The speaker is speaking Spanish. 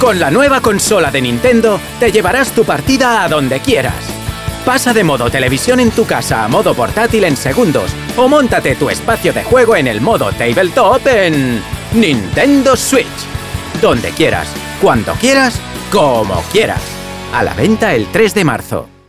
Con la nueva consola de Nintendo te llevarás tu partida a donde quieras. Pasa de modo televisión en tu casa a modo portátil en segundos o móntate tu espacio de juego en el modo tabletop en Nintendo Switch. Donde quieras, cuando quieras, como quieras. A la venta el 3 de marzo.